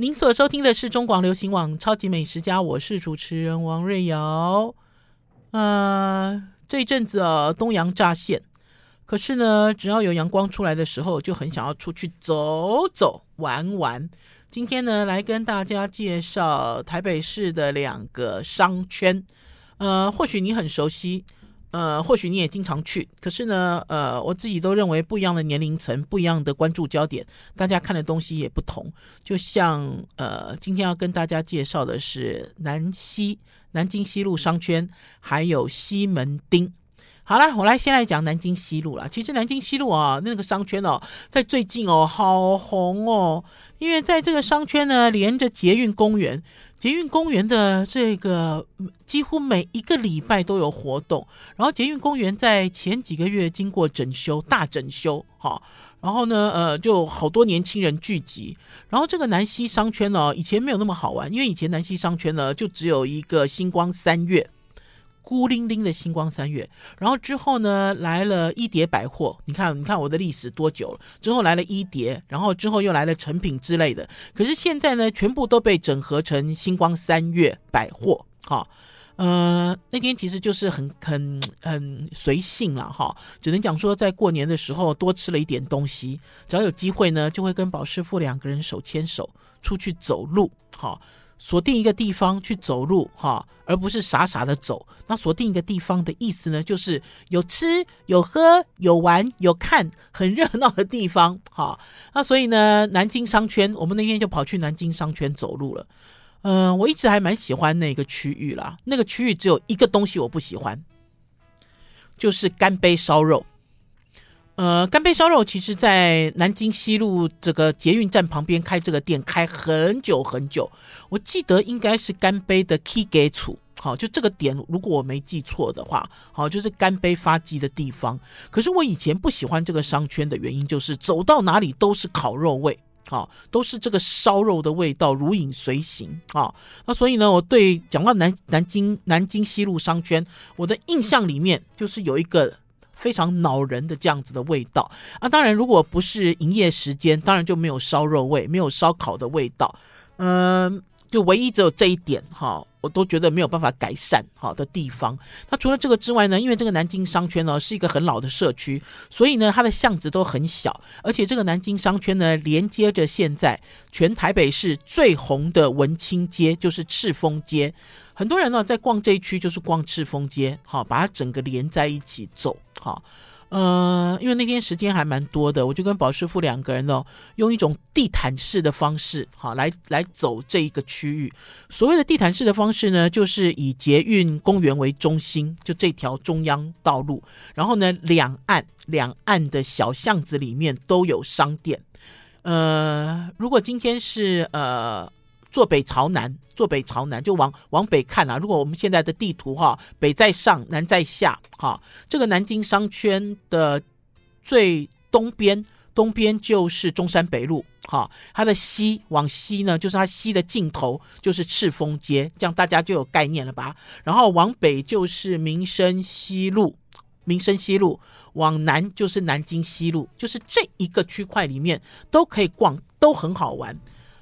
您所收听的是中广流行网《超级美食家》，我是主持人王瑞瑶。呃，这一阵子啊，东阳乍现，可是呢，只要有阳光出来的时候，就很想要出去走走玩玩。今天呢，来跟大家介绍台北市的两个商圈。呃，或许你很熟悉。呃，或许你也经常去，可是呢，呃，我自己都认为不一样的年龄层，不一样的关注焦点，大家看的东西也不同。就像呃，今天要跟大家介绍的是南西、南京西路商圈，还有西门町。好了，我来先来讲南京西路了。其实南京西路啊，那个商圈哦，在最近哦，好红哦，因为在这个商圈呢，连着捷运公园，捷运公园的这个几乎每一个礼拜都有活动。然后捷运公园在前几个月经过整修，大整修，哈，然后呢，呃，就好多年轻人聚集。然后这个南西商圈呢，以前没有那么好玩，因为以前南西商圈呢，就只有一个星光三月。孤零零的星光三月，然后之后呢，来了一叠百货，你看，你看我的历史多久了？之后来了一叠，然后之后又来了成品之类的。可是现在呢，全部都被整合成星光三月百货。哈，呃，那天其实就是很很很随性了哈，只能讲说在过年的时候多吃了一点东西，只要有机会呢，就会跟宝师傅两个人手牵手出去走路。哈。锁定一个地方去走路哈，而不是傻傻的走。那锁定一个地方的意思呢，就是有吃有喝有玩有看，很热闹的地方哈。那所以呢，南京商圈，我们那天就跑去南京商圈走路了。嗯、我一直还蛮喜欢那个区域啦。那个区域只有一个东西我不喜欢，就是干杯烧肉。呃，干杯烧肉其实，在南京西路这个捷运站旁边开这个店开很久很久，我记得应该是干杯的 K gate，好，就这个点，如果我没记错的话，好，就是干杯发迹的地方。可是我以前不喜欢这个商圈的原因，就是走到哪里都是烤肉味，好，都是这个烧肉的味道如影随形，啊，那所以呢，我对讲到南南京南京西路商圈，我的印象里面就是有一个。非常恼人的这样子的味道啊！当然，如果不是营业时间，当然就没有烧肉味，没有烧烤的味道。嗯，就唯一只有这一点哈，我都觉得没有办法改善好的地方。那除了这个之外呢，因为这个南京商圈呢是一个很老的社区，所以呢它的巷子都很小，而且这个南京商圈呢连接着现在全台北市最红的文青街，就是赤峰街。很多人呢在逛这一区，就是逛赤峰街，好，把它整个连在一起走，好，呃，因为那天时间还蛮多的，我就跟宝师傅两个人呢，用一种地毯式的方式，好，来来走这一个区域。所谓的地毯式的方式呢，就是以捷运公园为中心，就这条中央道路，然后呢，两岸两岸的小巷子里面都有商店。呃，如果今天是呃。坐北朝南，坐北朝南就往往北看啊。如果我们现在的地图哈，北在上，南在下哈。这个南京商圈的最东边，东边就是中山北路哈。它的西往西呢，就是它西的尽头就是赤峰街，这样大家就有概念了吧？然后往北就是民生西路，民生西路往南就是南京西路，就是这一个区块里面都可以逛，都很好玩。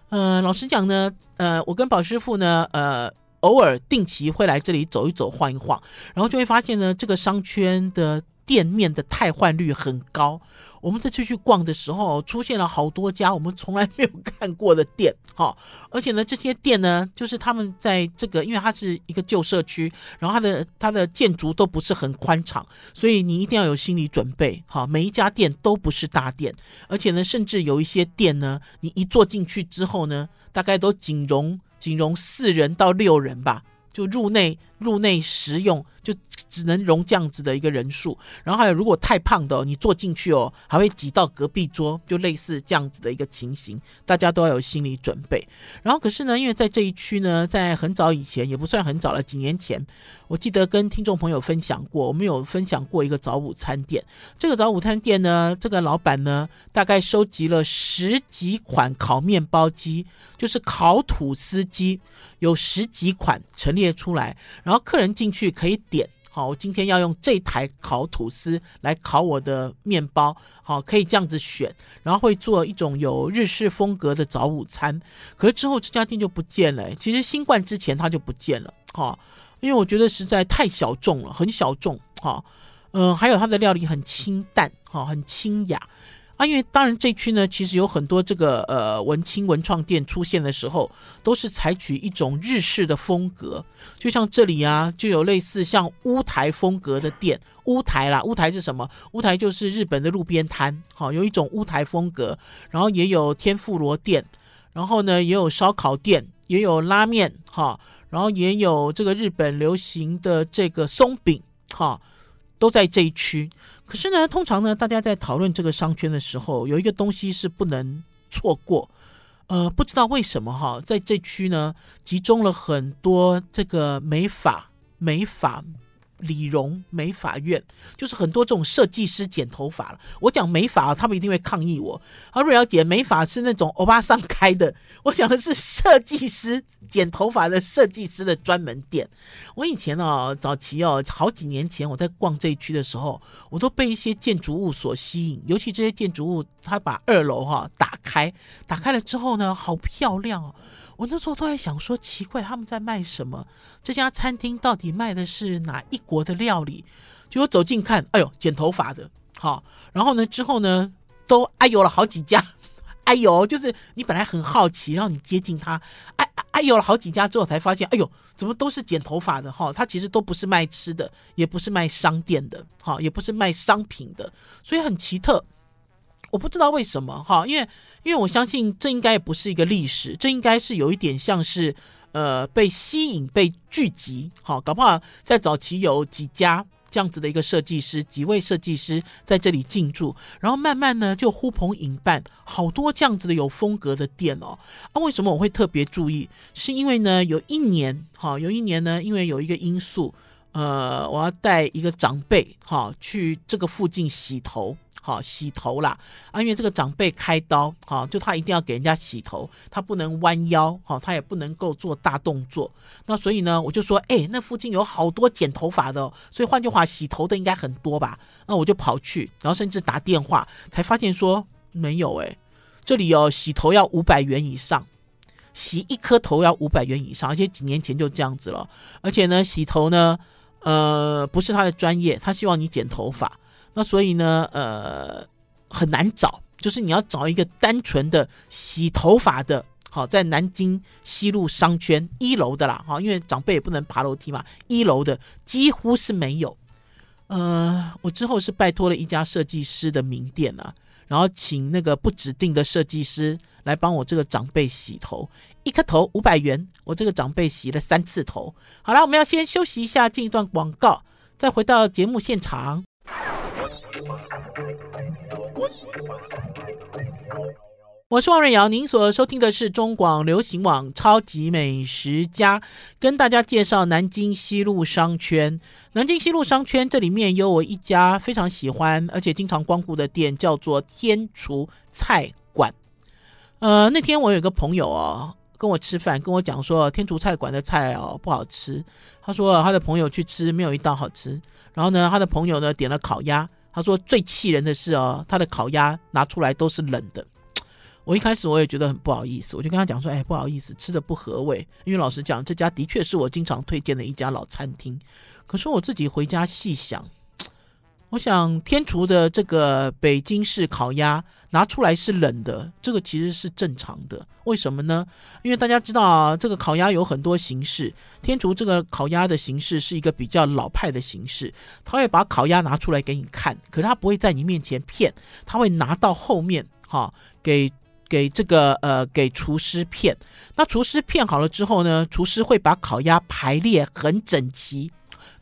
呃，老实讲呢，呃，我跟宝师傅呢，呃，偶尔定期会来这里走一走、晃一晃，然后就会发现呢，这个商圈的店面的汰换率很高。我们这次去逛的时候，出现了好多家我们从来没有看过的店，哈，而且呢，这些店呢，就是他们在这个，因为它是一个旧社区，然后它的它的建筑都不是很宽敞，所以你一定要有心理准备，哈，每一家店都不是大店，而且呢，甚至有一些店呢，你一坐进去之后呢，大概都仅容仅容四人到六人吧。就入内入内食用，就只能容这样子的一个人数。然后还有，如果太胖的哦，你坐进去哦，还会挤到隔壁桌，就类似这样子的一个情形，大家都要有心理准备。然后可是呢，因为在这一区呢，在很早以前，也不算很早了，几年前，我记得跟听众朋友分享过，我们有分享过一个早午餐店。这个早午餐店呢，这个老板呢，大概收集了十几款烤面包机，就是烤吐司机，有十几款陈列出来，然后客人进去可以点，好，我今天要用这台烤吐司来烤我的面包，好，可以这样子选，然后会做一种有日式风格的早午餐。可是之后这家店就不见了，其实新冠之前它就不见了，哈，因为我觉得实在太小众了，很小众，哈，嗯，还有它的料理很清淡，哈，很清雅。啊，因为当然这区呢，其实有很多这个呃文青文创店出现的时候，都是采取一种日式的风格，就像这里啊，就有类似像屋台风格的店，屋台啦，屋台是什么？屋台就是日本的路边摊，好，有一种屋台风格，然后也有天妇罗店，然后呢也有烧烤店，也有拉面，哈，然后也有这个日本流行的这个松饼，哈。都在这一区，可是呢，通常呢，大家在讨论这个商圈的时候，有一个东西是不能错过，呃，不知道为什么哈，在这区呢，集中了很多这个美法美法。理容美发院就是很多这种设计师剪头发了。我讲美发，他们一定会抗议我。而瑞瑶姐美发是那种欧巴桑开的，我讲的是设计师剪头发的设计师的专门店。我以前哦，早期哦，好几年前我在逛这一区的时候，我都被一些建筑物所吸引，尤其这些建筑物，它把二楼哈打开，打开了之后呢，好漂亮哦。我那时候都在想说，奇怪，他们在卖什么？这家餐厅到底卖的是哪一国的料理？结果走近看，哎呦，剪头发的，好。然后呢，之后呢，都哎呦了好几家，哎呦，就是你本来很好奇，然后你接近他，哎哎呦了好几家之后才发现，哎呦，怎么都是剪头发的？哈，他其实都不是卖吃的，也不是卖商店的，哈，也不是卖商品的，所以很奇特。我不知道为什么哈，因为因为我相信这应该也不是一个历史，这应该是有一点像是呃被吸引、被聚集，好，搞不好在早期有几家这样子的一个设计师，几位设计师在这里进驻，然后慢慢呢就呼朋引伴，好多这样子的有风格的店哦。啊，为什么我会特别注意？是因为呢有一年哈，有一年呢，因为有一个因素，呃，我要带一个长辈哈去这个附近洗头。好洗头啦啊，因为这个长辈开刀，好就他一定要给人家洗头，他不能弯腰，好他也不能够做大动作。那所以呢，我就说，哎，那附近有好多剪头发的，所以换句话，洗头的应该很多吧？那我就跑去，然后甚至打电话，才发现说没有，哎，这里有洗头要五百元以上，洗一颗头要五百元以上，而且几年前就这样子了。而且呢，洗头呢，呃，不是他的专业，他希望你剪头发。那所以呢，呃，很难找，就是你要找一个单纯的洗头发的，好，在南京西路商圈一楼的啦，哈，因为长辈也不能爬楼梯嘛，一楼的几乎是没有。呃，我之后是拜托了一家设计师的名店啊，然后请那个不指定的设计师来帮我这个长辈洗头，一颗头五百元，我这个长辈洗了三次头。好了，我们要先休息一下，进一段广告，再回到节目现场。我是王瑞瑶，您所收听的是中广流行网《超级美食家》，跟大家介绍南京西路商圈。南京西路商圈这里面有我一家非常喜欢而且经常光顾的店，叫做天厨菜馆。呃，那天我有个朋友哦，跟我吃饭，跟我讲说天厨菜馆的菜哦不好吃。他说他的朋友去吃，没有一道好吃。然后呢，他的朋友呢点了烤鸭。他说最气人的是哦，他的烤鸭拿出来都是冷的。我一开始我也觉得很不好意思，我就跟他讲说：“哎，不好意思，吃的不合味。”因为老实讲，这家的确是我经常推荐的一家老餐厅。可是我自己回家细想。我想天厨的这个北京式烤鸭拿出来是冷的，这个其实是正常的。为什么呢？因为大家知道啊，这个烤鸭有很多形式，天厨这个烤鸭的形式是一个比较老派的形式，他会把烤鸭拿出来给你看，可是他不会在你面前骗，他会拿到后面哈，给给这个呃给厨师骗。那厨师骗好了之后呢，厨师会把烤鸭排列很整齐。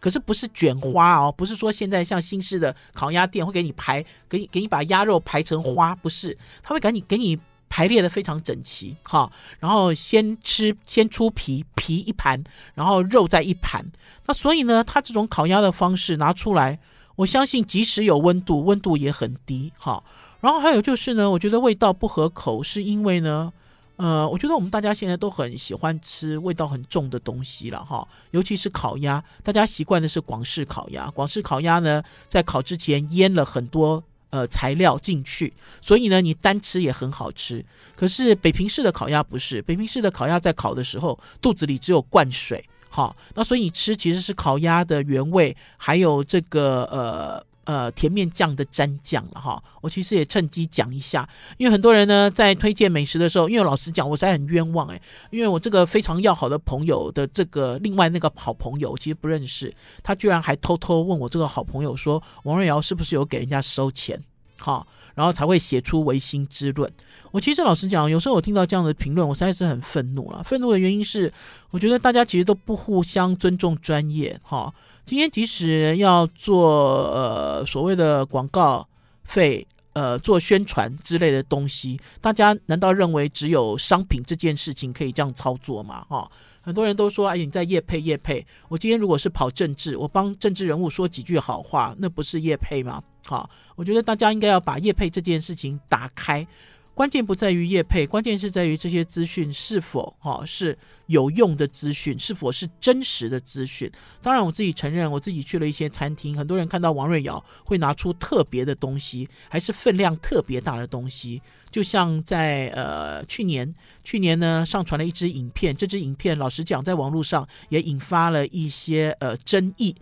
可是不是卷花哦，不是说现在像新式的烤鸭店会给你排，给你给你把鸭肉排成花，不是，他会给你给你排列的非常整齐，哈，然后先吃先出皮，皮一盘，然后肉再一盘，那所以呢，他这种烤鸭的方式拿出来，我相信即使有温度，温度也很低，哈，然后还有就是呢，我觉得味道不合口，是因为呢，呃，我觉得我们大家现在都很喜欢吃味道很重的东西了哈，尤其是烤鸭，大家习惯的是广式烤鸭。广式烤鸭呢，在烤之前腌了很多呃材料进去，所以呢，你单吃也很好吃。可是北平式的烤鸭不是，北平式的烤鸭在烤的时候，肚子里只有灌水，哈，那所以你吃其实是烤鸭的原味，还有这个呃。呃，甜面酱的蘸酱了哈，我其实也趁机讲一下，因为很多人呢在推荐美食的时候，因为老实讲，我实在很冤枉诶，因为我这个非常要好的朋友的这个另外那个好朋友，我其实不认识，他居然还偷偷问我这个好朋友说，王瑞瑶是不是有给人家收钱，哈，然后才会写出违心之论。我其实老实讲，有时候我听到这样的评论，我实在是很愤怒了。愤怒的原因是，我觉得大家其实都不互相尊重专业，哈。今天即使要做呃所谓的广告费，呃做宣传之类的东西，大家难道认为只有商品这件事情可以这样操作吗？哈，很多人都说，哎，你在业配业配。我今天如果是跑政治，我帮政治人物说几句好话，那不是业配吗？好，我觉得大家应该要把业配这件事情打开。关键不在于业配，关键是在于这些资讯是否哈、哦、是有用的资讯，是否是真实的资讯。当然，我自己承认，我自己去了一些餐厅，很多人看到王瑞瑶会拿出特别的东西，还是分量特别大的东西。就像在呃去年，去年呢上传了一支影片，这支影片老实讲，在网络上也引发了一些呃争议。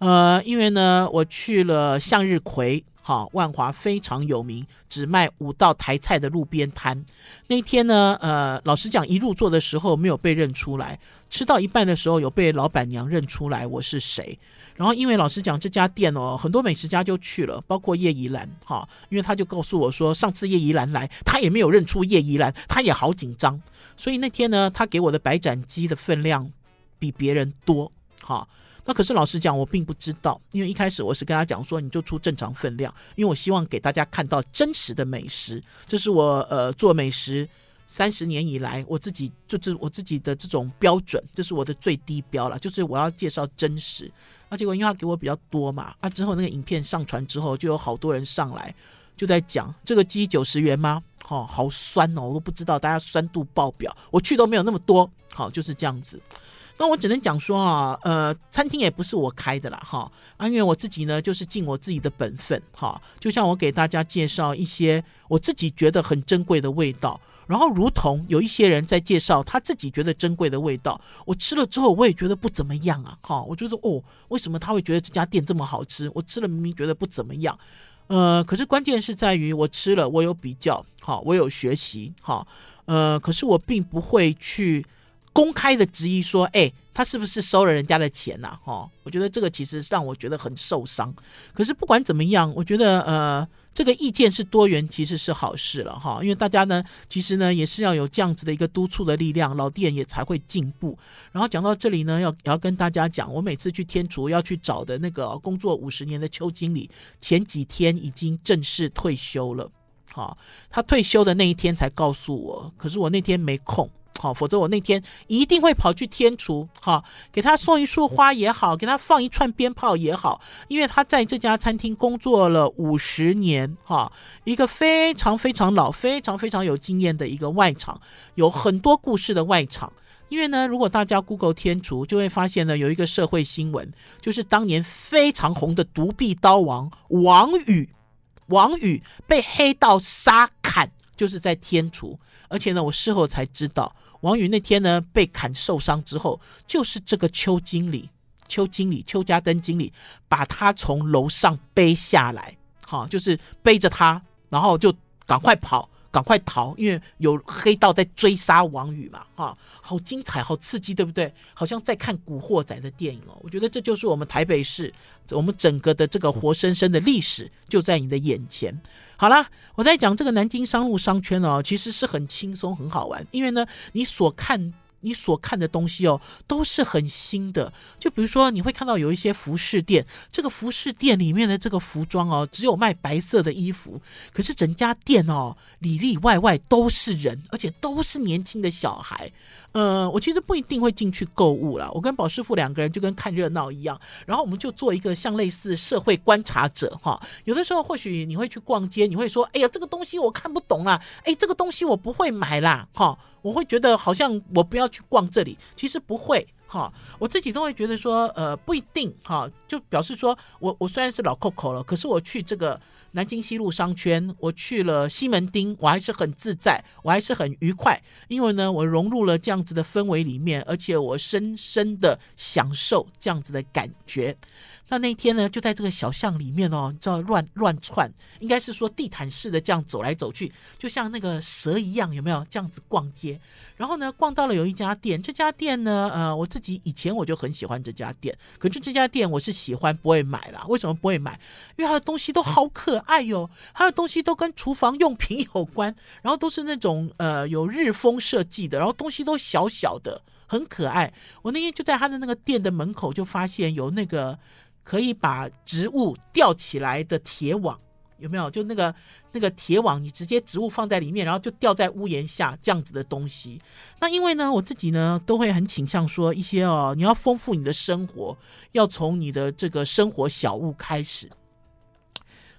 呃，因为呢我去了向日葵。好，万华非常有名，只卖五道台菜的路边摊。那天呢，呃，老实讲，一入座的时候没有被认出来，吃到一半的时候有被老板娘认出来我是谁。然后，因为老实讲，这家店哦，很多美食家就去了，包括叶怡兰，哈，因为他就告诉我说，上次叶怡兰来，他也没有认出叶怡兰，他也好紧张。所以那天呢，他给我的白斩鸡的分量比别人多，哈。那可是老实讲，我并不知道，因为一开始我是跟他讲说，你就出正常分量，因为我希望给大家看到真实的美食，这是我呃做美食三十年以来我自己就是我自己的这种标准，这是我的最低标了，就是我要介绍真实。那结果因为他给我比较多嘛，啊之后那个影片上传之后，就有好多人上来就在讲这个鸡九十元吗？哦，好酸哦，我都不知道，大家酸度爆表，我去都没有那么多，好就是这样子。那我只能讲说啊，呃，餐厅也不是我开的啦，哈啊，因为我自己呢，就是尽我自己的本分，哈，就像我给大家介绍一些我自己觉得很珍贵的味道，然后如同有一些人在介绍他自己觉得珍贵的味道，我吃了之后我也觉得不怎么样啊，哈，我觉得哦，为什么他会觉得这家店这么好吃？我吃了明明觉得不怎么样，呃，可是关键是在于我吃了，我有比较，哈，我有学习，哈，呃，可是我并不会去。公开的质疑说：“哎，他是不是收了人家的钱呐？”哈，我觉得这个其实让我觉得很受伤。可是不管怎么样，我觉得呃，这个意见是多元，其实是好事了哈。因为大家呢，其实呢也是要有这样子的一个督促的力量，老店也才会进步。然后讲到这里呢，要要跟大家讲，我每次去天厨要去找的那个工作五十年的邱经理，前几天已经正式退休了。哈，他退休的那一天才告诉我，可是我那天没空。好，否则我那天一定会跑去天厨，哈，给他送一束花也好，给他放一串鞭炮也好，因为他在这家餐厅工作了五十年，哈，一个非常非常老、非常非常有经验的一个外场，有很多故事的外场。因为呢，如果大家 Google 天厨，就会发现呢，有一个社会新闻，就是当年非常红的独臂刀王王宇，王宇被黑道杀砍，就是在天厨，而且呢，我事后才知道。王宇那天呢，被砍受伤之后，就是这个邱经理、邱经理、邱家登经理把他从楼上背下来，哈，就是背着他，然后就赶快跑。赶快逃，因为有黑道在追杀王宇嘛，哈，好精彩，好刺激，对不对？好像在看《古惑仔》的电影哦。我觉得这就是我们台北市，我们整个的这个活生生的历史就在你的眼前。好啦，我在讲这个南京商务商圈哦，其实是很轻松、很好玩，因为呢，你所看。你所看的东西哦，都是很新的。就比如说，你会看到有一些服饰店，这个服饰店里面的这个服装哦，只有卖白色的衣服，可是整家店哦，里里外外都是人，而且都是年轻的小孩。呃，我其实不一定会进去购物啦，我跟宝师傅两个人就跟看热闹一样，然后我们就做一个像类似社会观察者哈。有的时候或许你会去逛街，你会说：“哎呀，这个东西我看不懂啦，哎，这个东西我不会买啦。”哈。我会觉得好像我不要去逛这里，其实不会哈，我自己都会觉得说，呃，不一定哈，就表示说我我虽然是老 Coco 了，可是我去这个。南京西路商圈，我去了西门町，我还是很自在，我还是很愉快，因为呢，我融入了这样子的氛围里面，而且我深深的享受这样子的感觉。那那天呢，就在这个小巷里面哦，你知道乱乱窜，应该是说地毯式的这样走来走去，就像那个蛇一样，有没有这样子逛街？然后呢，逛到了有一家店，这家店呢，呃，我自己以前我就很喜欢这家店，可是这家店我是喜欢不会买啦。为什么不会买？因为它的东西都好可爱哟，它的东西都跟厨房用品有关，然后都是那种呃有日风设计的，然后东西都小小的，很可爱。我那天就在他的那个店的门口就发现有那个。可以把植物吊起来的铁网有没有？就那个那个铁网，你直接植物放在里面，然后就吊在屋檐下这样子的东西。那因为呢，我自己呢都会很倾向说一些哦，你要丰富你的生活，要从你的这个生活小物开始。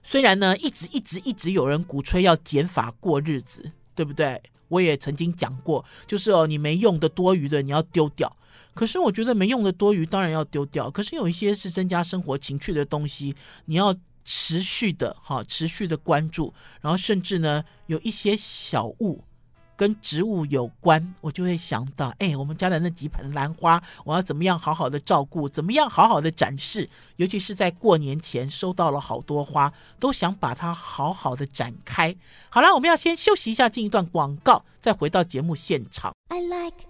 虽然呢，一直一直一直有人鼓吹要减法过日子，对不对？我也曾经讲过，就是哦，你没用的多余的你要丢掉。可是我觉得没用的多余当然要丢掉，可是有一些是增加生活情趣的东西，你要持续的哈，持续的关注，然后甚至呢有一些小物跟植物有关，我就会想到，哎，我们家的那几盆兰花，我要怎么样好好的照顾，怎么样好好的展示，尤其是在过年前收到了好多花，都想把它好好的展开。好了，我们要先休息一下，进一段广告，再回到节目现场。I like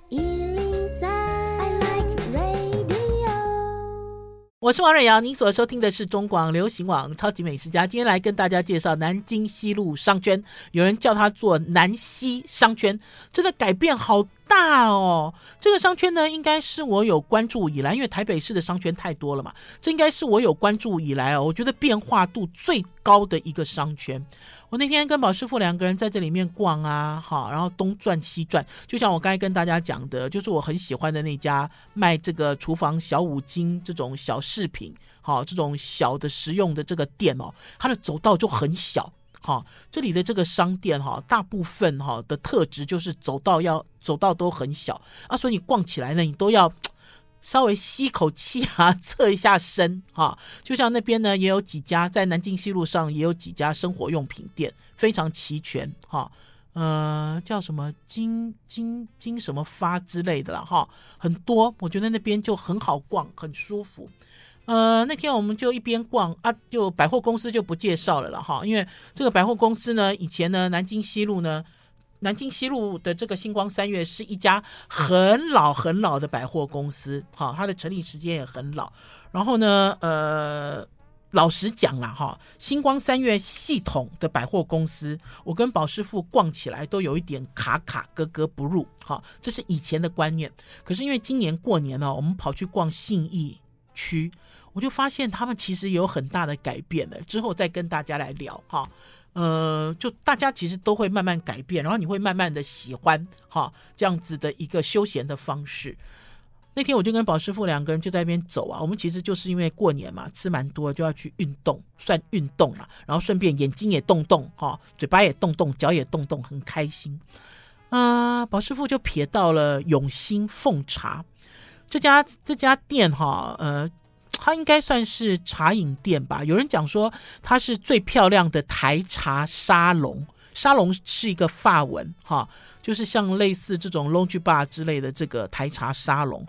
我是王瑞瑶，您所收听的是中广流行网超级美食家。今天来跟大家介绍南京西路商圈，有人叫它做南西商圈，真的改变好大哦，这个商圈呢，应该是我有关注以来，因为台北市的商圈太多了嘛，这应该是我有关注以来哦，我觉得变化度最高的一个商圈。我那天跟宝师傅两个人在这里面逛啊，好，然后东转西转，就像我刚才跟大家讲的，就是我很喜欢的那家卖这个厨房小五金这种小饰品，好，这种小的实用的这个店哦，它的走道就很小。好，这里的这个商店哈，大部分哈的特质就是走道要走道都很小啊，所以你逛起来呢，你都要稍微吸口气啊，侧一下身哈。就像那边呢，也有几家在南京西路上也有几家生活用品店，非常齐全哈。呃，叫什么金金金什么发之类的了哈，很多，我觉得那边就很好逛，很舒服。呃，那天我们就一边逛啊，就百货公司就不介绍了了哈，因为这个百货公司呢，以前呢，南京西路呢，南京西路的这个星光三月是一家很老很老的百货公司，哈，它的成立时间也很老。然后呢，呃，老实讲了哈，星光三月系统的百货公司，我跟宝师傅逛起来都有一点卡卡格格不入，哈，这是以前的观念。可是因为今年过年呢，我们跑去逛信义区。我就发现他们其实有很大的改变了，之后再跟大家来聊哈。呃，就大家其实都会慢慢改变，然后你会慢慢的喜欢哈这样子的一个休闲的方式。那天我就跟宝师傅两个人就在那边走啊，我们其实就是因为过年嘛，吃蛮多，就要去运动，算运动了，然后顺便眼睛也动动哈，嘴巴也动动，脚也动动，很开心。啊、宝师傅就瞥到了永兴奉茶这家这家店哈，呃。它应该算是茶饮店吧？有人讲说它是最漂亮的台茶沙龙，沙龙是一个法文哈，就是像类似这种 l o n g e bar 之类的这个台茶沙龙。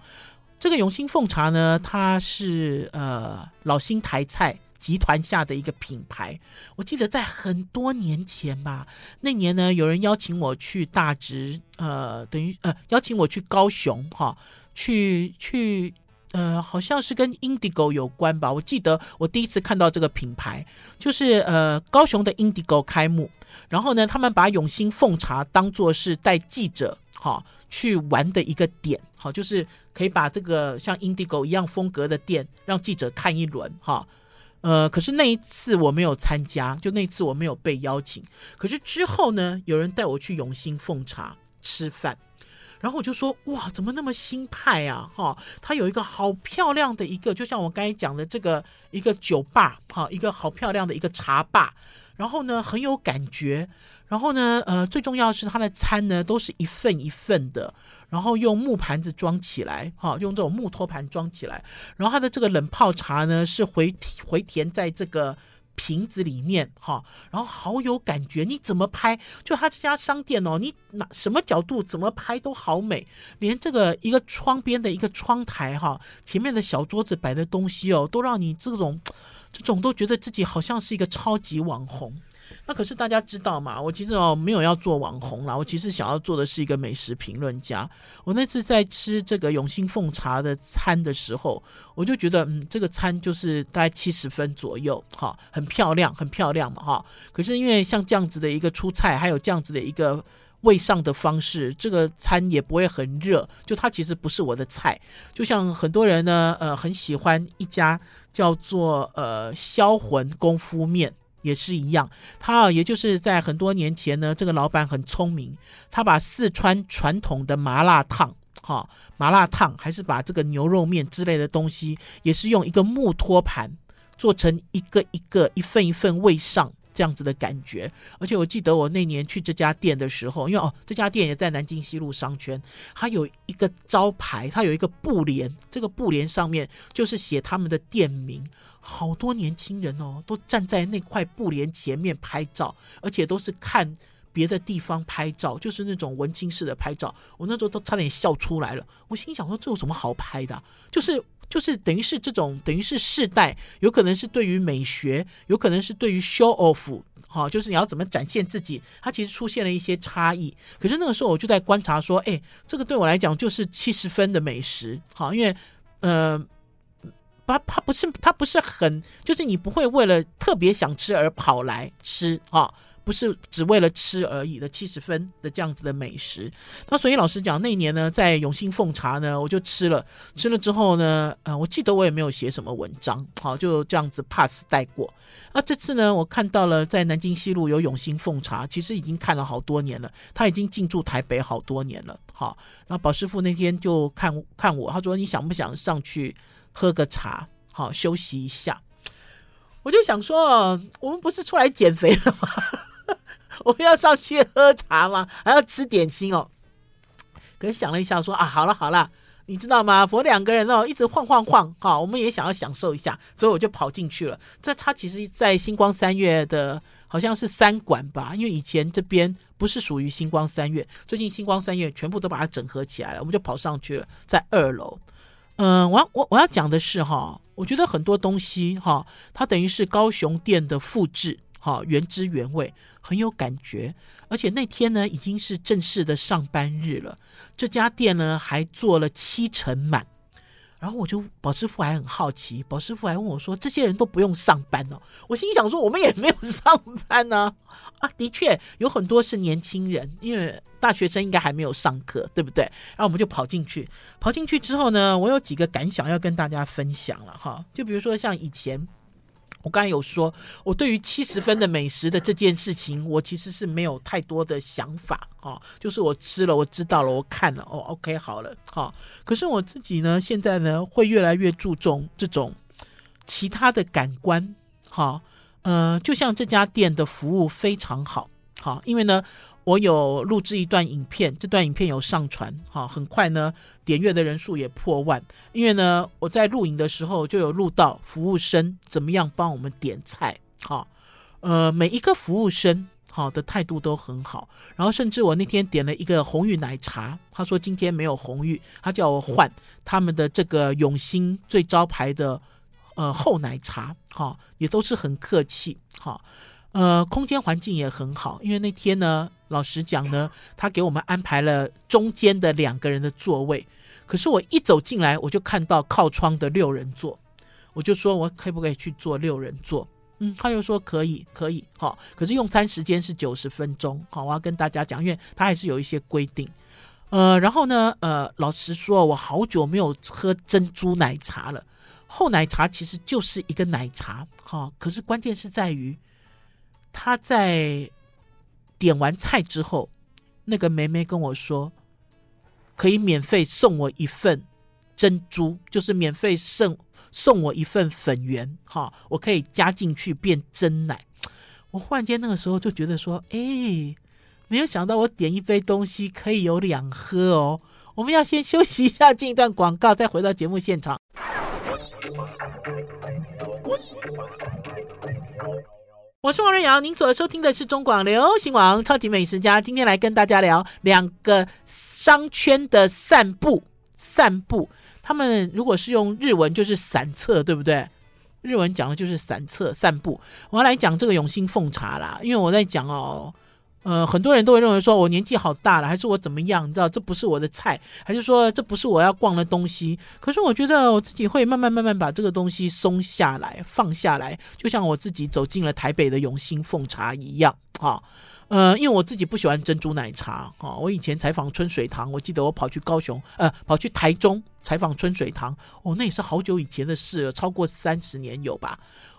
这个永兴凤茶呢，它是呃老新台菜集团下的一个品牌。我记得在很多年前吧，那年呢有人邀请我去大直，呃，等于呃邀请我去高雄哈，去去。呃，好像是跟 Indigo 有关吧。我记得我第一次看到这个品牌，就是呃高雄的 Indigo 开幕，然后呢，他们把永兴奉茶当做是带记者哈去玩的一个点，好，就是可以把这个像 Indigo 一样风格的店让记者看一轮哈。呃，可是那一次我没有参加，就那一次我没有被邀请。可是之后呢，有人带我去永兴奉茶吃饭。然后我就说哇，怎么那么新派啊？哈，它有一个好漂亮的一个，就像我刚才讲的这个一个酒吧，哈，一个好漂亮的一个茶吧。然后呢很有感觉，然后呢呃最重要是它的餐呢都是一份一份的，然后用木盘子装起来，哈，用这种木托盘装起来，然后它的这个冷泡茶呢是回回填在这个。瓶子里面哈，然后好有感觉，你怎么拍？就他这家商店哦，你哪什么角度怎么拍都好美，连这个一个窗边的一个窗台哈，前面的小桌子摆的东西哦，都让你这种这种都觉得自己好像是一个超级网红。那可是大家知道嘛？我其实哦没有要做网红啦，我其实想要做的是一个美食评论家。我那次在吃这个永兴凤茶的餐的时候，我就觉得嗯，这个餐就是大概七十分左右，哈，很漂亮，很漂亮嘛，哈。可是因为像这样子的一个出菜，还有这样子的一个位上的方式，这个餐也不会很热，就它其实不是我的菜。就像很多人呢，呃，很喜欢一家叫做呃销魂功夫面。也是一样，他啊，也就是在很多年前呢，这个老板很聪明，他把四川传统的麻辣烫，哈，麻辣烫，还是把这个牛肉面之类的东西，也是用一个木托盘做成一个一个一份一份喂上这样子的感觉。而且我记得我那年去这家店的时候，因为哦，这家店也在南京西路商圈，它有一个招牌，它有一个布帘，这个布帘上面就是写他们的店名。好多年轻人哦，都站在那块布帘前面拍照，而且都是看别的地方拍照，就是那种文青式的拍照。我那时候都差点笑出来了。我心想说，这有什么好拍的？就是就是等于是这种等于是世代，有可能是对于美学，有可能是对于 show off，哈，就是你要怎么展现自己，它其实出现了一些差异。可是那个时候我就在观察说，哎，这个对我来讲就是七十分的美食，好，因为呃。他他不是他不是很，就是你不会为了特别想吃而跑来吃啊，不是只为了吃而已的七十分的这样子的美食。那所以老实讲，那年呢，在永兴凤茶呢，我就吃了，吃了之后呢，呃，我记得我也没有写什么文章，好，就这样子 pass 带过。那这次呢，我看到了在南京西路有永兴凤茶，其实已经看了好多年了，他已经进驻台北好多年了，好。然后宝师傅那天就看看我，他说，你想不想上去？喝个茶，好休息一下。我就想说，我们不是出来减肥的吗？我要上去喝茶吗？还要吃点心哦。可是想了一下，说啊，好了好了，你知道吗？我两个人哦，一直晃晃晃，哈，我们也想要享受一下，所以我就跑进去了。这他其实，在星光三月的，好像是三馆吧？因为以前这边不是属于星光三月，最近星光三月全部都把它整合起来了，我们就跑上去了，在二楼。嗯、我要我我要讲的是哈，我觉得很多东西哈，它等于是高雄店的复制哈，原汁原味，很有感觉。而且那天呢，已经是正式的上班日了，这家店呢还做了七成满。然后我就宝师傅还很好奇，宝师傅还问我说：“这些人都不用上班哦？”我心想说：“我们也没有 上班呢。”啊，的确有很多是年轻人，因为大学生应该还没有上课，对不对？然后我们就跑进去，跑进去之后呢，我有几个感想要跟大家分享了哈。就比如说像以前。我刚才有说，我对于七十分的美食的这件事情，我其实是没有太多的想法啊。就是我吃了，我知道了，我看了，哦，OK，好了，好。可是我自己呢，现在呢，会越来越注重这种其他的感官，哈，呃，就像这家店的服务非常好，好，因为呢。我有录制一段影片，这段影片有上传，哈，很快呢，点阅的人数也破万。因为呢，我在录影的时候就有录到服务生怎么样帮我们点菜，哈，呃，每一个服务生好的态度都很好。然后甚至我那天点了一个红玉奶茶，他说今天没有红玉，他叫我换他们的这个永兴最招牌的呃厚奶茶，哈，也都是很客气，哈。呃，空间环境也很好，因为那天呢，老实讲呢，他给我们安排了中间的两个人的座位。可是我一走进来，我就看到靠窗的六人座，我就说我可不可以去坐六人座？嗯，他就说可以，可以，好。可是用餐时间是九十分钟，好，我要跟大家讲，因为他还是有一些规定。呃，然后呢，呃，老实说，我好久没有喝珍珠奶茶了。厚奶茶其实就是一个奶茶，好，可是关键是在于。他在点完菜之后，那个妹妹跟我说，可以免费送我一份珍珠，就是免费送送我一份粉圆，哈，我可以加进去变真奶。我忽然间那个时候就觉得说，哎，没有想到我点一杯东西可以有两喝哦。我们要先休息一下，进一段广告，再回到节目现场。我是王瑞瑶，您所收听的是中广流行网超级美食家。今天来跟大家聊两个商圈的散步。散步，他们如果是用日文就是散策，对不对？日文讲的就是散策、散步。我要来讲这个永兴奉茶啦，因为我在讲哦。呃，很多人都会认为说，我年纪好大了，还是我怎么样？你知道，这不是我的菜，还是说这不是我要逛的东西？可是我觉得我自己会慢慢慢慢把这个东西松下来，放下来，就像我自己走进了台北的永兴奉茶一样。哈，呃，因为我自己不喜欢珍珠奶茶。哈，我以前采访春水堂，我记得我跑去高雄，呃，跑去台中采访春水堂，哦，那也是好久以前的事了，超过三十年有吧。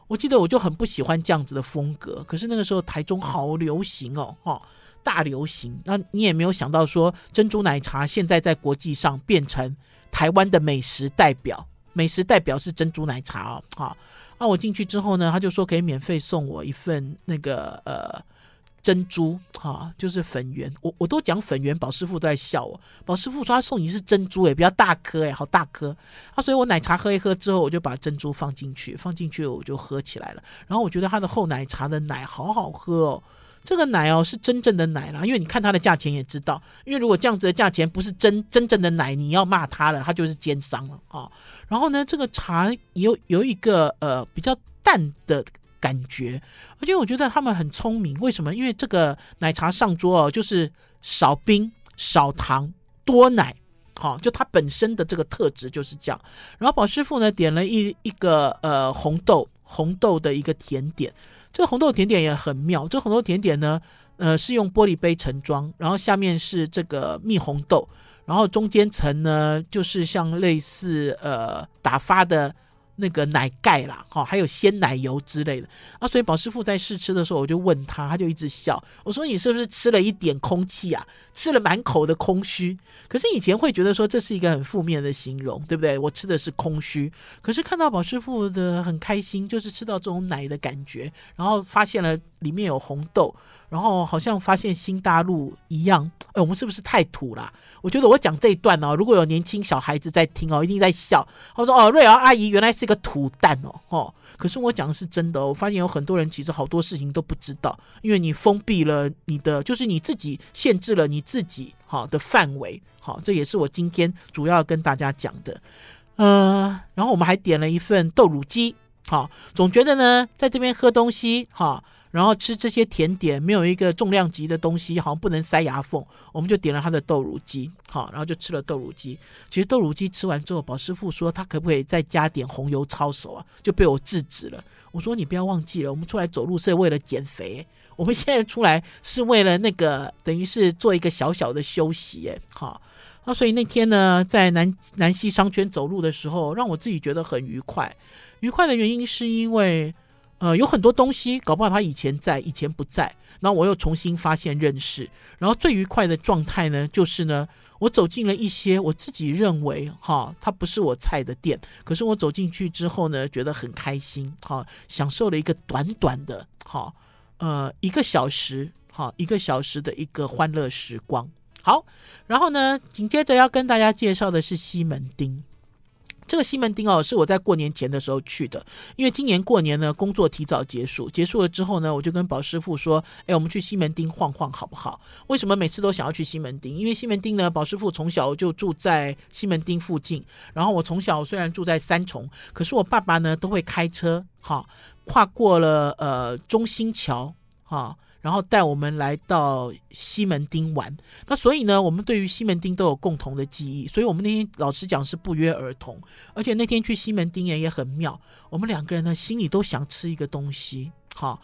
我记得我就很不喜欢这样子的风格，可是那个时候台中好流行哦，哈，大流行。那你也没有想到说珍珠奶茶现在在国际上变成台湾的美食代表，美食代表是珍珠奶茶哦，哈。那我进去之后呢，他就说可以免费送我一份那个呃。珍珠哈、啊，就是粉圆，我我都讲粉圆，宝师傅都在笑我。宝师傅说他送你是珍珠诶，比较大颗诶，好大颗啊！所以我奶茶喝一喝之后，我就把珍珠放进去，放进去我就喝起来了。然后我觉得他的厚奶茶的奶好好喝哦，这个奶哦是真正的奶啦，因为你看它的价钱也知道，因为如果这样子的价钱不是真真正的奶，你要骂他了，他就是奸商了啊。然后呢，这个茶有有一个呃比较淡的。感觉，而且我觉得他们很聪明。为什么？因为这个奶茶上桌哦，就是少冰、少糖、多奶，好，就它本身的这个特质就是这样。然后宝师傅呢点了一一个呃红豆红豆的一个甜点，这个红豆甜点也很妙。这个红豆甜点呢，呃是用玻璃杯盛装，然后下面是这个蜜红豆，然后中间层呢就是像类似呃打发的。那个奶盖啦，哈，还有鲜奶油之类的啊，所以宝师傅在试吃的时候，我就问他，他就一直笑。我说：“你是不是吃了一点空气啊？吃了满口的空虚？”可是以前会觉得说这是一个很负面的形容，对不对？我吃的是空虚。可是看到宝师傅的很开心，就是吃到这种奶的感觉，然后发现了里面有红豆，然后好像发现新大陆一样。哎，我们是不是太土了？我觉得我讲这一段哦，如果有年轻小孩子在听哦，一定在笑。他说：“哦，瑞瑶阿姨原来是个土蛋哦，哦。”可是我讲的是真的哦。我发现有很多人其实好多事情都不知道，因为你封闭了你的，就是你自己限制了你自己好的范围。好，这也是我今天主要跟大家讲的。呃，然后我们还点了一份豆乳鸡。好，总觉得呢，在这边喝东西，哈。然后吃这些甜点，没有一个重量级的东西，好像不能塞牙缝。我们就点了他的豆乳鸡，好，然后就吃了豆乳鸡。其实豆乳鸡吃完之后，宝师傅说他可不可以再加点红油抄手啊？就被我制止了。我说你不要忘记了，我们出来走路是为了减肥，我们现在出来是为了那个，等于是做一个小小的休息，哎，好。那所以那天呢，在南南西商圈走路的时候，让我自己觉得很愉快。愉快的原因是因为。呃，有很多东西，搞不好他以前在，以前不在，然后我又重新发现认识，然后最愉快的状态呢，就是呢，我走进了一些我自己认为哈，它不是我菜的店，可是我走进去之后呢，觉得很开心，哈，享受了一个短短的，哈，呃，一个小时，哈，一个小时的一个欢乐时光。好，然后呢，紧接着要跟大家介绍的是西门町。这个西门町哦，是我在过年前的时候去的，因为今年过年呢，工作提早结束，结束了之后呢，我就跟宝师傅说：“哎，我们去西门町晃晃好不好？”为什么每次都想要去西门町？因为西门町呢，宝师傅从小就住在西门町附近，然后我从小虽然住在三重，可是我爸爸呢都会开车，哈，跨过了呃中心桥，哈。然后带我们来到西门町玩，那所以呢，我们对于西门町都有共同的记忆。所以我们那天老师讲是不约而同，而且那天去西门町也也很妙。我们两个人呢，心里都想吃一个东西。好，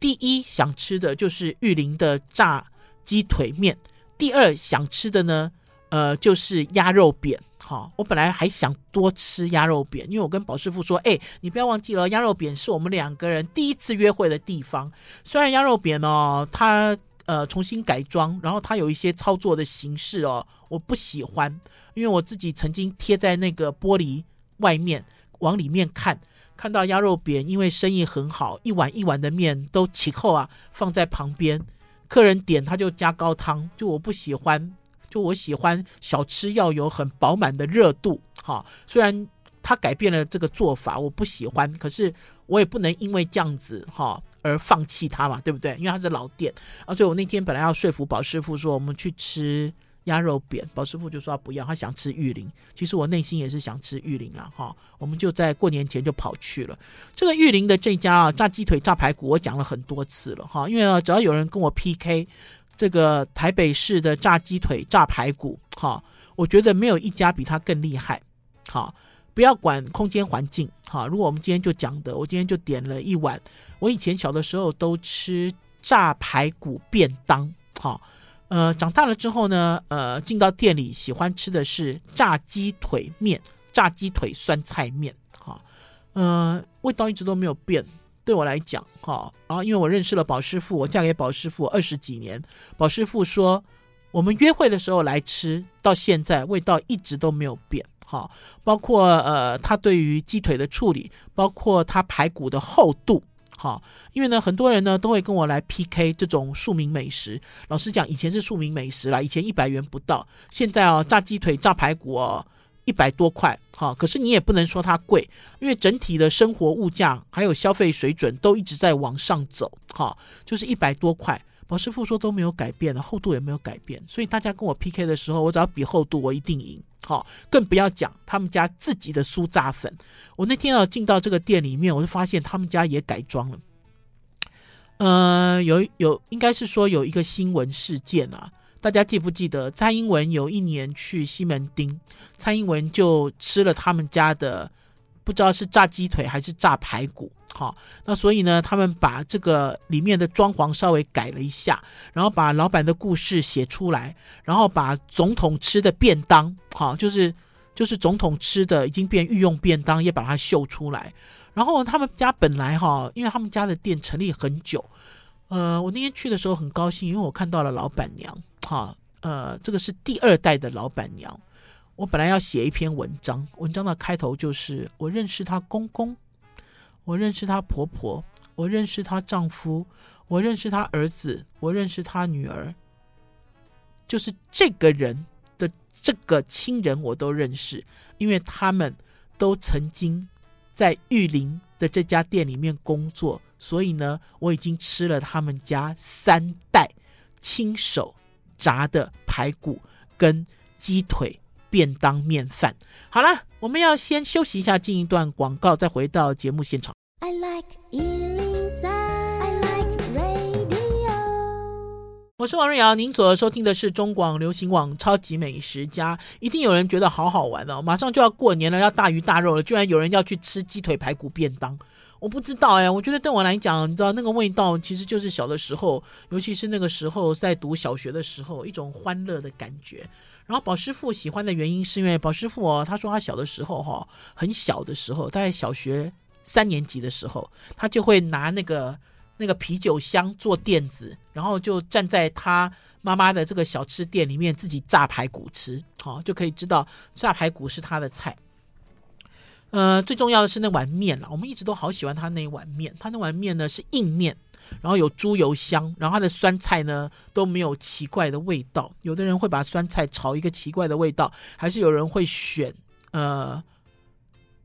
第一想吃的就是玉林的炸鸡腿面，第二想吃的呢，呃，就是鸭肉扁。好，我本来还想多吃鸭肉扁，因为我跟宝师傅说，哎，你不要忘记了，鸭肉扁是我们两个人第一次约会的地方。虽然鸭肉扁哦，它呃重新改装，然后它有一些操作的形式哦，我不喜欢，因为我自己曾经贴在那个玻璃外面往里面看，看到鸭肉扁，因为生意很好，一碗一碗的面都起扣啊，放在旁边，客人点他就加高汤，就我不喜欢，就我喜欢小吃要有很饱满的热度，哈，虽然他改变了这个做法，我不喜欢，可是我也不能因为这样子哈而放弃他嘛，对不对？因为他是老店，而且我那天本来要说服宝师傅说我们去吃。鸭肉扁，宝师傅就说他不要，他想吃玉林。其实我内心也是想吃玉林了哈。我们就在过年前就跑去了这个玉林的这家啊，炸鸡腿、炸排骨，我讲了很多次了哈。因为啊，只要有人跟我 PK 这个台北市的炸鸡腿、炸排骨，哈，我觉得没有一家比它更厉害。好，不要管空间环境，哈。如果我们今天就讲的，我今天就点了一碗，我以前小的时候都吃炸排骨便当，哈。呃，长大了之后呢，呃，进到店里喜欢吃的是炸鸡腿面、炸鸡腿酸菜面，哈，呃，味道一直都没有变，对我来讲，哈，然后因为我认识了宝师傅，我嫁给宝师傅二十几年，宝师傅说我们约会的时候来吃，到现在味道一直都没有变，哈，包括呃，他对于鸡腿的处理，包括他排骨的厚度。好，因为呢，很多人呢都会跟我来 PK 这种庶民美食。老实讲，以前是庶民美食啦，以前一百元不到，现在哦，炸鸡腿、炸排骨哦，一百多块。哈，可是你也不能说它贵，因为整体的生活物价还有消费水准都一直在往上走。哈，就是一百多块。宝师傅说都没有改变，厚度也没有改变，所以大家跟我 PK 的时候，我只要比厚度，我一定赢。好，更不要讲他们家自己的酥炸粉。我那天啊进到这个店里面，我就发现他们家也改装了。呃，有有，应该是说有一个新闻事件啊，大家记不记得蔡英文有一年去西门町，蔡英文就吃了他们家的。不知道是炸鸡腿还是炸排骨，好，那所以呢，他们把这个里面的装潢稍微改了一下，然后把老板的故事写出来，然后把总统吃的便当，好，就是就是总统吃的已经变御用便当，也把它秀出来。然后他们家本来哈，因为他们家的店成立很久，呃，我那天去的时候很高兴，因为我看到了老板娘，哈，呃，这个是第二代的老板娘。我本来要写一篇文章，文章的开头就是我认识她公公，我认识她婆婆，我认识她丈夫，我认识她儿子，我认识她女儿，就是这个人的这个亲人我都认识，因为他们都曾经在玉林在这家店里面工作，所以呢，我已经吃了他们家三袋亲手炸的排骨跟鸡腿。便当面饭，好了，我们要先休息一下，进一段广告，再回到节目现场。I like 我是王瑞瑶，您所收听的是中广流行网《超级美食家》。一定有人觉得好好玩哦，马上就要过年了，要大鱼大肉了，居然有人要去吃鸡腿排骨便当。我不知道哎，我觉得对我来讲，你知道那个味道，其实就是小的时候，尤其是那个时候在读小学的时候，一种欢乐的感觉。然后宝师傅喜欢的原因是因为宝师傅哦，他说他小的时候哈，很小的时候，大概小学三年级的时候，他就会拿那个那个啤酒箱做垫子，然后就站在他妈妈的这个小吃店里面自己炸排骨吃，好，就可以知道炸排骨是他的菜。呃，最重要的是那碗面了，我们一直都好喜欢他那一碗面，他那碗面呢是硬面。然后有猪油香，然后它的酸菜呢都没有奇怪的味道。有的人会把酸菜炒一个奇怪的味道，还是有人会选呃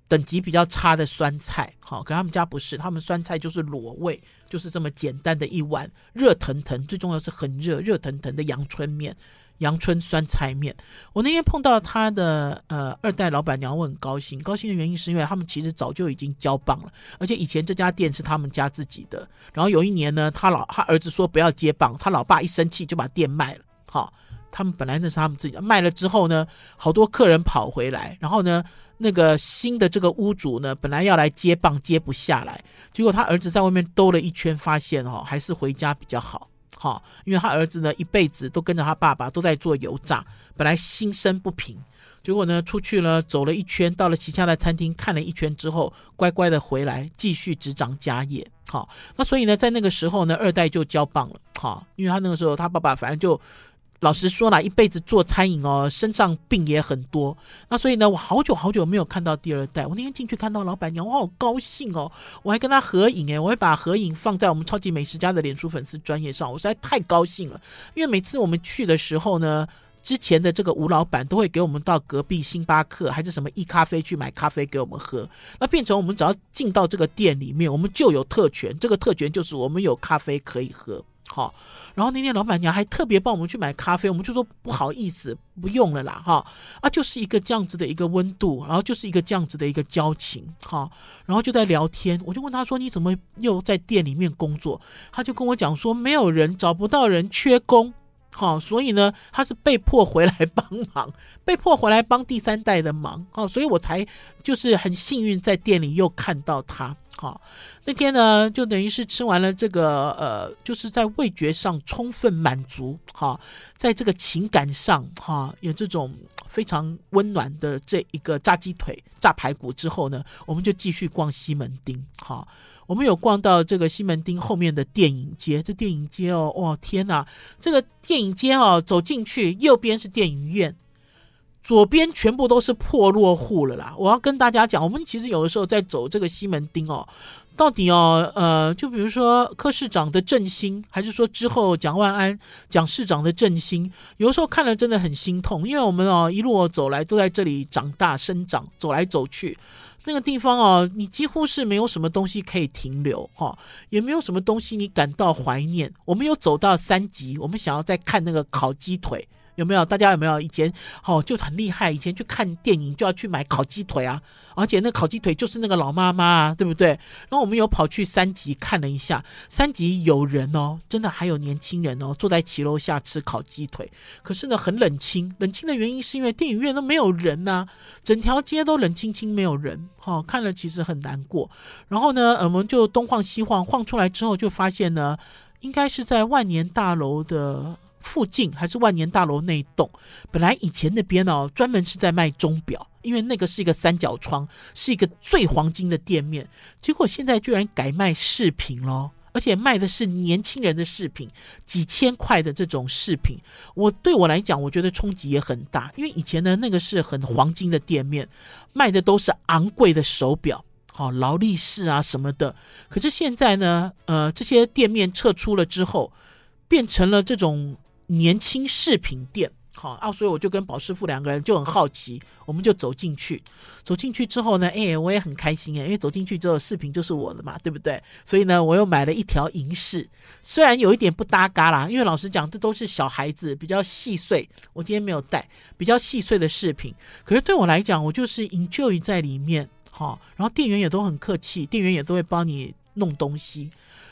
等级比较差的酸菜。好，可他们家不是，他们酸菜就是裸味，就是这么简单的一碗热腾腾，最重要是很热，热腾腾的阳春面。阳春酸菜面，我那天碰到他的呃二代老板娘，我很高兴。高兴的原因是因为他们其实早就已经交棒了，而且以前这家店是他们家自己的。然后有一年呢，他老他儿子说不要接棒，他老爸一生气就把店卖了。好，他们本来那是他们自己的，卖了之后呢，好多客人跑回来，然后呢，那个新的这个屋主呢，本来要来接棒接不下来，结果他儿子在外面兜了一圈，发现哦，还是回家比较好。好，因为他儿子呢一辈子都跟着他爸爸都在做油炸，本来心生不平，结果呢出去了走了一圈，到了其他的餐厅看了一圈之后，乖乖的回来继续执掌家业。好，那所以呢在那个时候呢二代就交棒了。好，因为他那个时候他爸爸反正就老实说啦，一辈子做餐饮哦，身上病也很多。那所以呢，我好久好久没有看到第二代。我那天进去看到老板娘，我好高兴哦！我还跟她合影诶，我会把合影放在我们超级美食家的脸书粉丝专业上。我实在太高兴了，因为每次我们去的时候呢，之前的这个吴老板都会给我们到隔壁星巴克还是什么一咖啡去买咖啡给我们喝。那变成我们只要进到这个店里面，我们就有特权。这个特权就是我们有咖啡可以喝。好，然后那天老板娘还特别帮我们去买咖啡，我们就说不好意思，不用了啦，哈，啊，就是一个这样子的一个温度，然后就是一个这样子的一个交情，哈，然后就在聊天，我就问他说，你怎么又在店里面工作？他就跟我讲说，没有人，找不到人，缺工。好，所以呢，他是被迫回来帮忙，被迫回来帮第三代的忙。好，所以我才就是很幸运在店里又看到他。好，那天呢，就等于是吃完了这个呃，就是在味觉上充分满足。哈，在这个情感上哈，有这种非常温暖的这一个炸鸡腿、炸排骨之后呢，我们就继续逛西门町。哈。我们有逛到这个西门町后面的电影街，这电影街哦，哇天哪！这个电影街哦，走进去右边是电影院，左边全部都是破落户了啦。我要跟大家讲，我们其实有的时候在走这个西门町哦，到底哦，呃，就比如说柯市长的振兴，还是说之后蒋万安蒋市长的振兴，有的时候看了真的很心痛，因为我们哦一路走来都在这里长大生长，走来走去。那个地方哦，你几乎是没有什么东西可以停留哈，也没有什么东西你感到怀念。我们有走到三级，我们想要再看那个烤鸡腿。有没有？大家有没有以前哦就很厉害？以前去看电影就要去买烤鸡腿啊，而且那烤鸡腿就是那个老妈妈啊，对不对？然后我们有跑去三级看了一下，三级有人哦，真的还有年轻人哦，坐在骑楼下吃烤鸡腿。可是呢，很冷清。冷清的原因是因为电影院都没有人呐、啊，整条街都冷清清，没有人。哦，看了其实很难过。然后呢，我们就东晃西晃，晃出来之后就发现呢，应该是在万年大楼的。附近还是万年大楼那一栋，本来以前那边哦，专门是在卖钟表，因为那个是一个三角窗，是一个最黄金的店面。结果现在居然改卖饰品咯，而且卖的是年轻人的饰品，几千块的这种饰品。我对我来讲，我觉得冲击也很大，因为以前呢，那个是很黄金的店面，卖的都是昂贵的手表，好劳力士啊什么的。可是现在呢，呃，这些店面撤出了之后，变成了这种。年轻饰品店，好啊，所以我就跟宝师傅两个人就很好奇，我们就走进去。走进去之后呢，哎，我也很开心哎，因为走进去之后饰品就是我的嘛，对不对？所以呢，我又买了一条银饰，虽然有一点不搭嘎啦，因为老实讲，这都是小孩子比较细碎，我今天没有带比较细碎的饰品。可是对我来讲，我就是 enjoy 在里面，好，然后店员也都很客气，店员也都会帮你弄东西。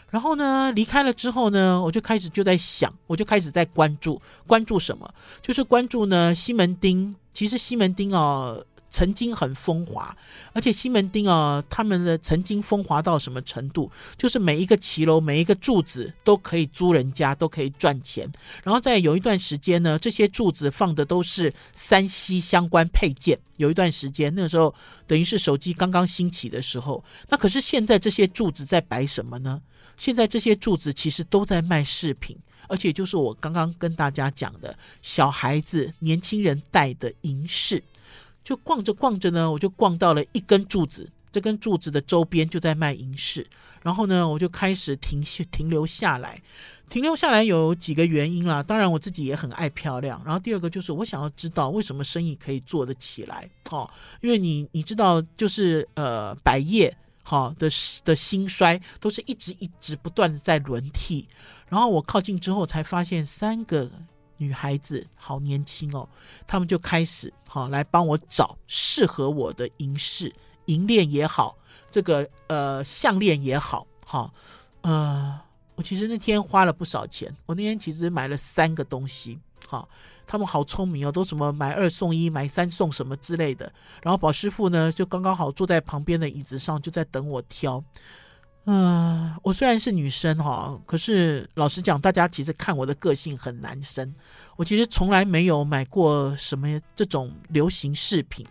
然后呢，离开了之后呢，我就开始就在想，我就开始在关注，关注什么？就是关注呢西门町。其实西门町哦，曾经很风华，而且西门町哦，他们的曾经风华到什么程度？就是每一个骑楼、每一个柱子都可以租人家，都可以赚钱。然后在有一段时间呢，这些柱子放的都是 3C 相关配件。有一段时间，那时候等于是手机刚刚兴起的时候。那可是现在这些柱子在摆什么呢？现在这些柱子其实都在卖饰品，而且就是我刚刚跟大家讲的小孩子、年轻人戴的银饰。就逛着逛着呢，我就逛到了一根柱子，这根柱子的周边就在卖银饰。然后呢，我就开始停停留下来。停留下来有几个原因啦，当然我自己也很爱漂亮。然后第二个就是我想要知道为什么生意可以做得起来哦，因为你你知道就是呃百业。好的的兴衰都是一直一直不断的在轮替，然后我靠近之后才发现三个女孩子好年轻哦，她们就开始好来帮我找适合我的银饰，银链也好，这个呃项链也好，好呃我其实那天花了不少钱，我那天其实买了三个东西，好。他们好聪明哦，都什么买二送一、买三送什么之类的。然后宝师傅呢，就刚刚好坐在旁边的椅子上，就在等我挑。嗯、我虽然是女生哈，可是老实讲，大家其实看我的个性很男生。我其实从来没有买过什么这种流行饰品。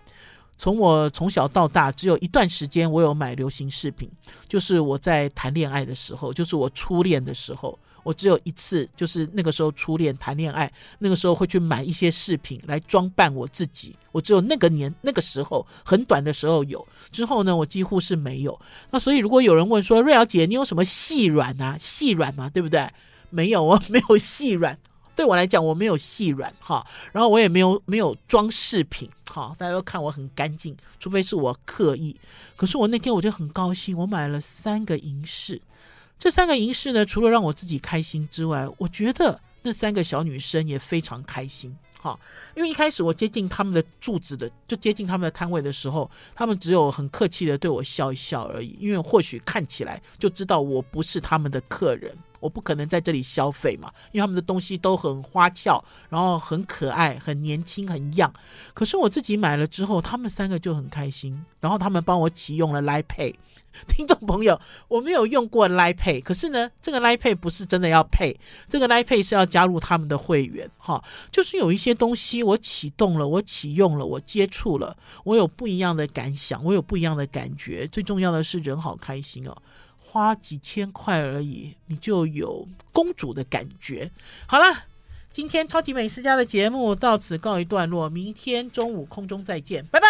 从我从小到大，只有一段时间我有买流行饰品，就是我在谈恋爱的时候，就是我初恋的时候。我只有一次，就是那个时候初恋谈恋爱，那个时候会去买一些饰品来装扮我自己。我只有那个年那个时候很短的时候有，之后呢，我几乎是没有。那所以如果有人问说瑞瑶姐，你有什么细软啊？细软嘛，对不对？没有，我没有细软。对我来讲，我没有细软哈，然后我也没有没有装饰品哈，大家都看我很干净，除非是我刻意。可是我那天我就很高兴，我买了三个银饰。这三个银饰呢，除了让我自己开心之外，我觉得那三个小女生也非常开心哈。因为一开始我接近他们的柱子的，就接近他们的摊位的时候，他们只有很客气的对我笑一笑而已，因为或许看起来就知道我不是他们的客人。我不可能在这里消费嘛，因为他们的东西都很花俏，然后很可爱，很年轻，很 young。可是我自己买了之后，他们三个就很开心，然后他们帮我启用了 Line Pay。听众朋友，我没有用过 Line Pay，可是呢，这个 Line Pay 不是真的要配这个 Line Pay 是要加入他们的会员哈。就是有一些东西我启动了，我启用了，我接触了，我有不一样的感想，我有不一样的感觉。最重要的是人好开心哦。花几千块而已，你就有公主的感觉。好了，今天超级美食家的节目到此告一段落，明天中午空中再见，拜拜。